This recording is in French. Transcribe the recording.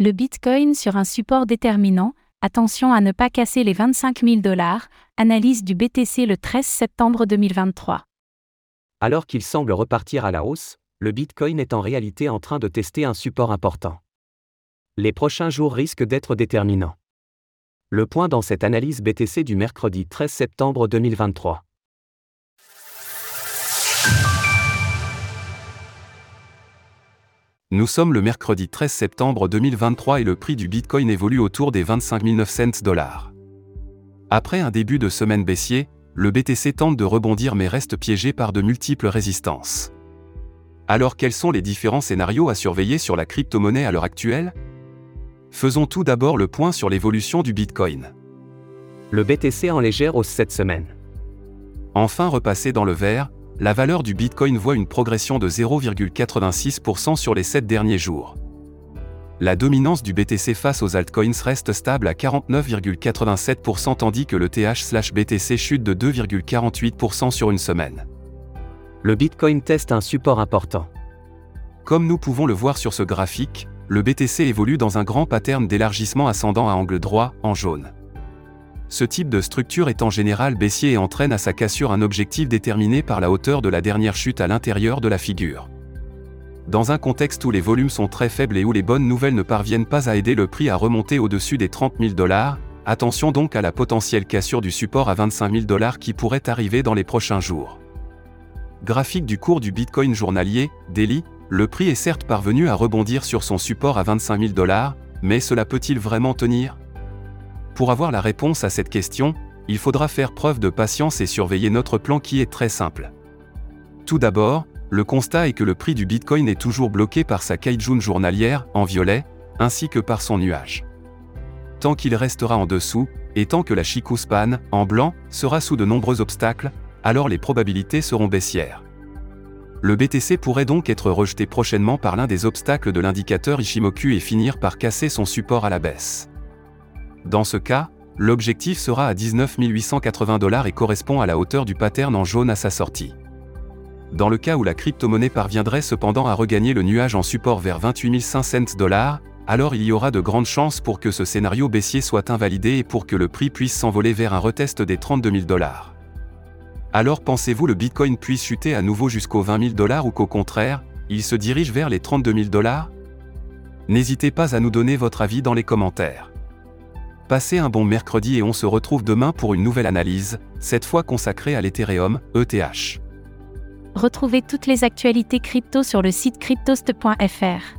Le Bitcoin sur un support déterminant, attention à ne pas casser les 25 000 dollars, analyse du BTC le 13 septembre 2023. Alors qu'il semble repartir à la hausse, le Bitcoin est en réalité en train de tester un support important. Les prochains jours risquent d'être déterminants. Le point dans cette analyse BTC du mercredi 13 septembre 2023. Nous sommes le mercredi 13 septembre 2023 et le prix du Bitcoin évolue autour des 25 900 dollars. Après un début de semaine baissier, le BTC tente de rebondir mais reste piégé par de multiples résistances. Alors quels sont les différents scénarios à surveiller sur la crypto-monnaie à l'heure actuelle? Faisons tout d'abord le point sur l'évolution du Bitcoin. Le BTC en légère hausse cette semaine. Enfin repassé dans le vert, la valeur du Bitcoin voit une progression de 0,86% sur les 7 derniers jours. La dominance du BTC face aux altcoins reste stable à 49,87% tandis que le TH/BTC chute de 2,48% sur une semaine. Le Bitcoin teste un support important. Comme nous pouvons le voir sur ce graphique, le BTC évolue dans un grand pattern d'élargissement ascendant à angle droit, en jaune. Ce type de structure est en général baissier et entraîne à sa cassure un objectif déterminé par la hauteur de la dernière chute à l'intérieur de la figure. Dans un contexte où les volumes sont très faibles et où les bonnes nouvelles ne parviennent pas à aider le prix à remonter au-dessus des 30 000 dollars, attention donc à la potentielle cassure du support à 25 000 dollars qui pourrait arriver dans les prochains jours. Graphique du cours du Bitcoin journalier, daily, le prix est certes parvenu à rebondir sur son support à 25 000 dollars, mais cela peut-il vraiment tenir? Pour avoir la réponse à cette question, il faudra faire preuve de patience et surveiller notre plan qui est très simple. Tout d'abord, le constat est que le prix du Bitcoin est toujours bloqué par sa Kaijun journalière, en violet, ainsi que par son nuage. Tant qu'il restera en dessous, et tant que la Span, en blanc, sera sous de nombreux obstacles, alors les probabilités seront baissières. Le BTC pourrait donc être rejeté prochainement par l'un des obstacles de l'indicateur Ishimoku et finir par casser son support à la baisse. Dans ce cas, l'objectif sera à 19 880 dollars et correspond à la hauteur du pattern en jaune à sa sortie. Dans le cas où la crypto-monnaie parviendrait cependant à regagner le nuage en support vers 28 500 dollars, alors il y aura de grandes chances pour que ce scénario baissier soit invalidé et pour que le prix puisse s'envoler vers un retest des 32 000 dollars. Alors pensez-vous le Bitcoin puisse chuter à nouveau jusqu'aux 20 000 dollars ou qu'au contraire, il se dirige vers les 32 000 dollars? N'hésitez pas à nous donner votre avis dans les commentaires. Passez un bon mercredi et on se retrouve demain pour une nouvelle analyse, cette fois consacrée à l'Ethereum, ETH. Retrouvez toutes les actualités crypto sur le site cryptost.fr.